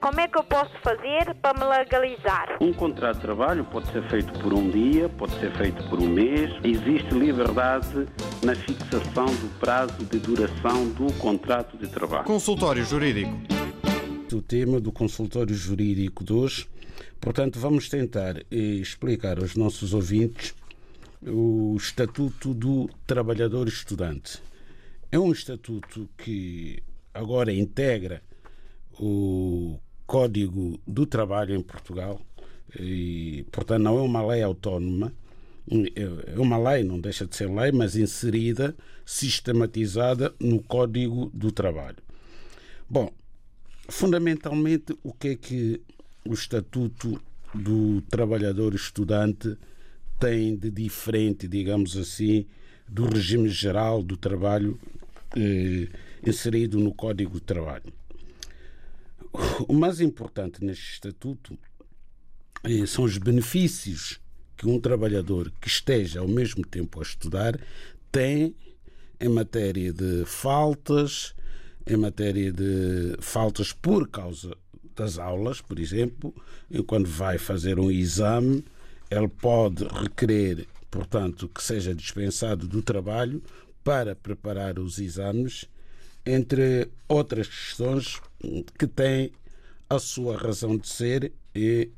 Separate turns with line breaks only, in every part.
Como é que eu posso fazer para me legalizar?
Um contrato de trabalho pode ser feito por um dia, pode ser feito por um mês. Existe liberdade na fixação do prazo de duração do contrato de trabalho.
Consultório Jurídico.
O tema do consultório jurídico de hoje, portanto, vamos tentar eh, explicar aos nossos ouvintes o Estatuto do Trabalhador Estudante. É um estatuto que agora integra o Código do Trabalho em Portugal e, portanto, não é uma lei autónoma, é uma lei, não deixa de ser lei, mas inserida, sistematizada no Código do Trabalho. Bom, fundamentalmente, o que é que o Estatuto do Trabalhador Estudante tem de diferente, digamos assim, do regime geral do trabalho eh, inserido no Código de Trabalho. O mais importante neste estatuto eh, são os benefícios que um trabalhador que esteja ao mesmo tempo a estudar tem em matéria de faltas, em matéria de faltas por causa das aulas, por exemplo, quando vai fazer um exame, ele pode requerer, portanto, que seja dispensado do trabalho para preparar os exames, entre outras questões que têm a sua razão de ser e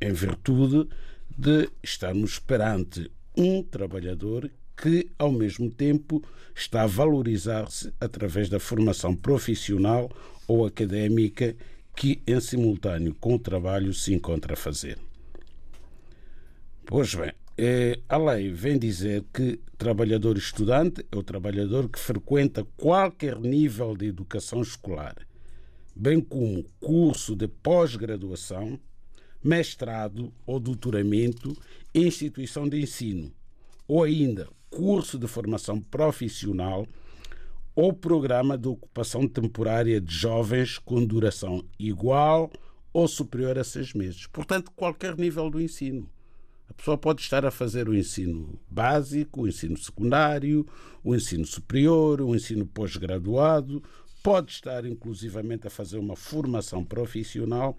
em virtude de estarmos perante um trabalhador que, ao mesmo tempo, está a valorizar-se através da formação profissional ou académica que, em simultâneo com o trabalho, se encontra a fazer. Pois bem, eh, a lei vem dizer que trabalhador estudante é o trabalhador que frequenta qualquer nível de educação escolar, bem como curso de pós-graduação, mestrado ou doutoramento em instituição de ensino, ou ainda curso de formação profissional ou programa de ocupação temporária de jovens com duração igual ou superior a seis meses. Portanto, qualquer nível do ensino a pessoa pode estar a fazer o ensino básico, o ensino secundário, o ensino superior, o ensino pós-graduado, pode estar inclusivamente a fazer uma formação profissional,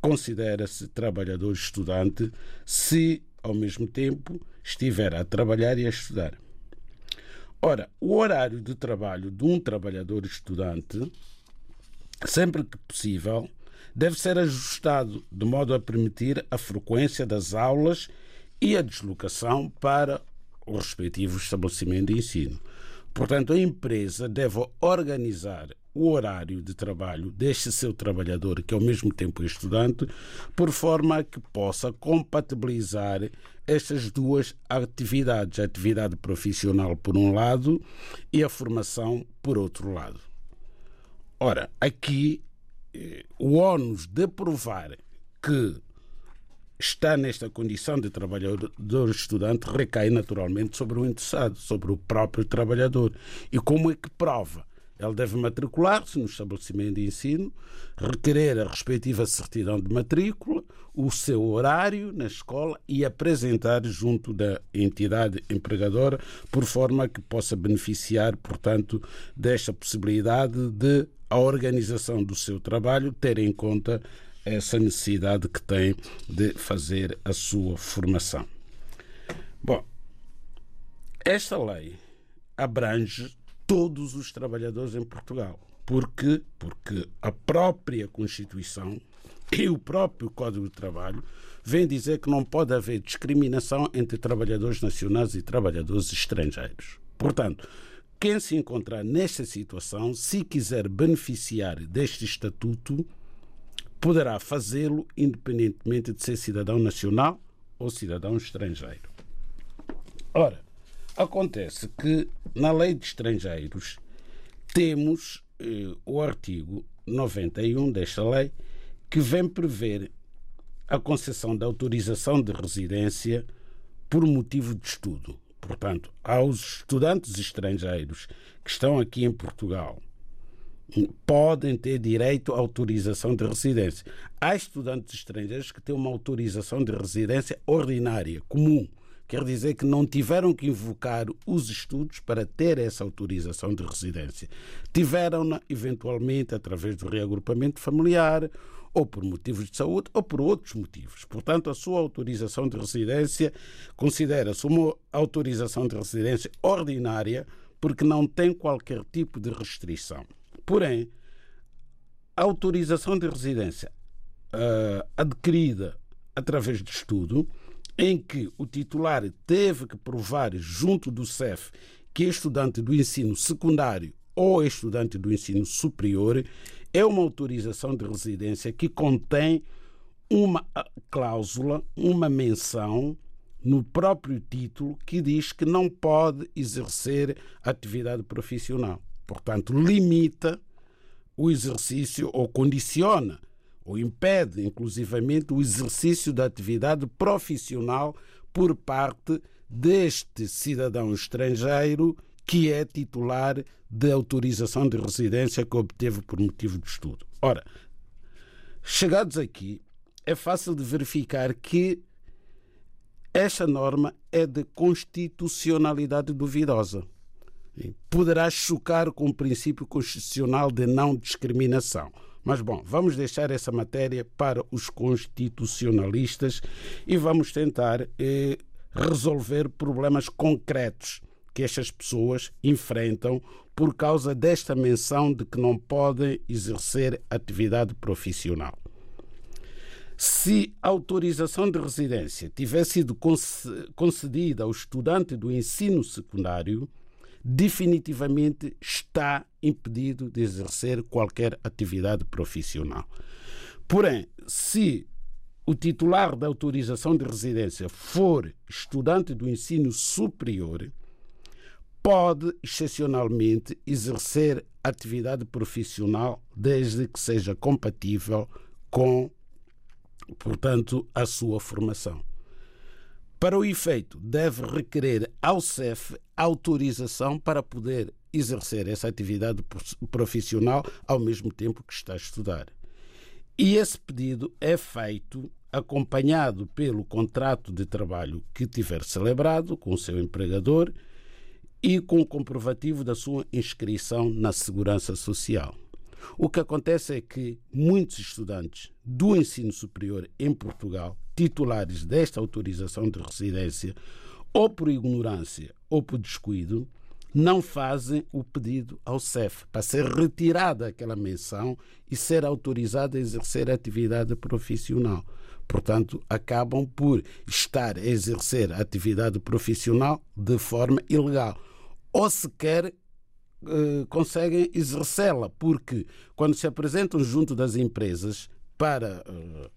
considera-se trabalhador estudante se ao mesmo tempo estiver a trabalhar e a estudar. Ora, o horário de trabalho de um trabalhador estudante, sempre que possível, deve ser ajustado de modo a permitir a frequência das aulas e a deslocação para o respectivo estabelecimento de ensino. Portanto, a empresa deve organizar o horário de trabalho deste seu trabalhador, que ao mesmo tempo é estudante, por forma a que possa compatibilizar estas duas atividades, a atividade profissional por um lado e a formação por outro lado. Ora, aqui o ónus de provar que está nesta condição de trabalhador estudante recai naturalmente sobre o interessado, sobre o próprio trabalhador. E como é que prova? Ele deve matricular-se no estabelecimento de ensino, requerer a respectiva certidão de matrícula, o seu horário na escola e apresentar junto da entidade empregadora, por forma que possa beneficiar, portanto, desta possibilidade de a organização do seu trabalho ter em conta essa necessidade que tem de fazer a sua formação. Bom, esta lei abrange todos os trabalhadores em Portugal. Porque, porque a própria Constituição e o próprio Código de Trabalho vêm dizer que não pode haver discriminação entre trabalhadores nacionais e trabalhadores estrangeiros. Portanto, quem se encontrar nesta situação, se quiser beneficiar deste estatuto, poderá fazê-lo independentemente de ser cidadão nacional ou cidadão estrangeiro. Ora, acontece que na lei de estrangeiros temos eh, o artigo 91 desta lei que vem prever a concessão de autorização de residência por motivo de estudo portanto, aos estudantes estrangeiros que estão aqui em Portugal podem ter direito à autorização de residência. Há estudantes estrangeiros que têm uma autorização de residência ordinária, comum. Quer dizer que não tiveram que invocar os estudos para ter essa autorização de residência. Tiveram-na, eventualmente, através do reagrupamento familiar ou por motivos de saúde ou por outros motivos. Portanto, a sua autorização de residência considera-se uma autorização de residência ordinária porque não tem qualquer tipo de restrição. Porém, a autorização de residência uh, adquirida através de estudo, em que o titular teve que provar junto do CEF que é estudante do ensino secundário ou estudante do ensino superior, é uma autorização de residência que contém uma cláusula, uma menção no próprio título que diz que não pode exercer atividade profissional. Portanto, limita o exercício ou condiciona ou impede, inclusivamente, o exercício da atividade profissional por parte deste cidadão estrangeiro que é titular de autorização de residência que obteve por motivo de estudo. Ora, chegados aqui, é fácil de verificar que esta norma é de constitucionalidade duvidosa. Poderá chocar com o princípio constitucional de não discriminação. Mas, bom, vamos deixar essa matéria para os constitucionalistas e vamos tentar eh, resolver problemas concretos que estas pessoas enfrentam por causa desta menção de que não podem exercer atividade profissional. Se a autorização de residência tivesse sido concedida ao estudante do ensino secundário, definitivamente está impedido de exercer qualquer atividade profissional. Porém, se o titular da autorização de residência for estudante do ensino superior, pode excepcionalmente exercer atividade profissional desde que seja compatível com, portanto, a sua formação. Para o efeito, deve requerer ao CEF autorização para poder exercer essa atividade profissional ao mesmo tempo que está a estudar. E esse pedido é feito acompanhado pelo contrato de trabalho que tiver celebrado com o seu empregador e com o comprovativo da sua inscrição na Segurança Social. O que acontece é que muitos estudantes do ensino superior em Portugal, titulares desta autorização de residência, ou por ignorância ou por descuido, não fazem o pedido ao CEF para ser retirada aquela menção e ser autorizada a exercer atividade profissional. Portanto, acabam por estar a exercer atividade profissional de forma ilegal. Ou sequer eh, conseguem exercê-la, porque quando se apresentam junto das empresas para eh,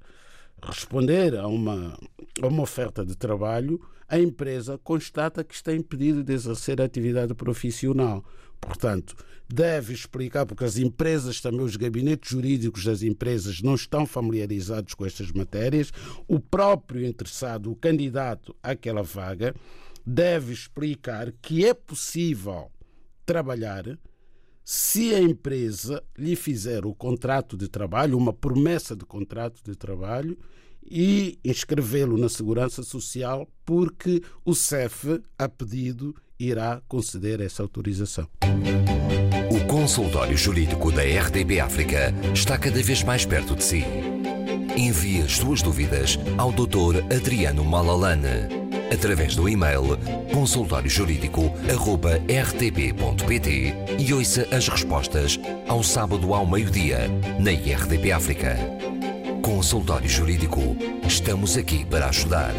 responder a uma, a uma oferta de trabalho, a empresa constata que está impedido de exercer a atividade profissional. Portanto, deve explicar, porque as empresas, também os gabinetes jurídicos das empresas não estão familiarizados com estas matérias, o próprio interessado, o candidato àquela vaga, deve explicar que é possível trabalhar se a empresa lhe fizer o contrato de trabalho, uma promessa de contrato de trabalho, e inscrevê-lo na Segurança Social, porque o CEF, a pedido, irá conceder essa autorização.
O consultório jurídico da RDB África está cada vez mais perto de si. Envie as suas dúvidas ao Dr. Adriano Malalane através do e-mail consultóriojurídico.rtp.pt e ouça as respostas ao sábado ao meio-dia na IRTP África. Consultório Jurídico. Estamos aqui para ajudar.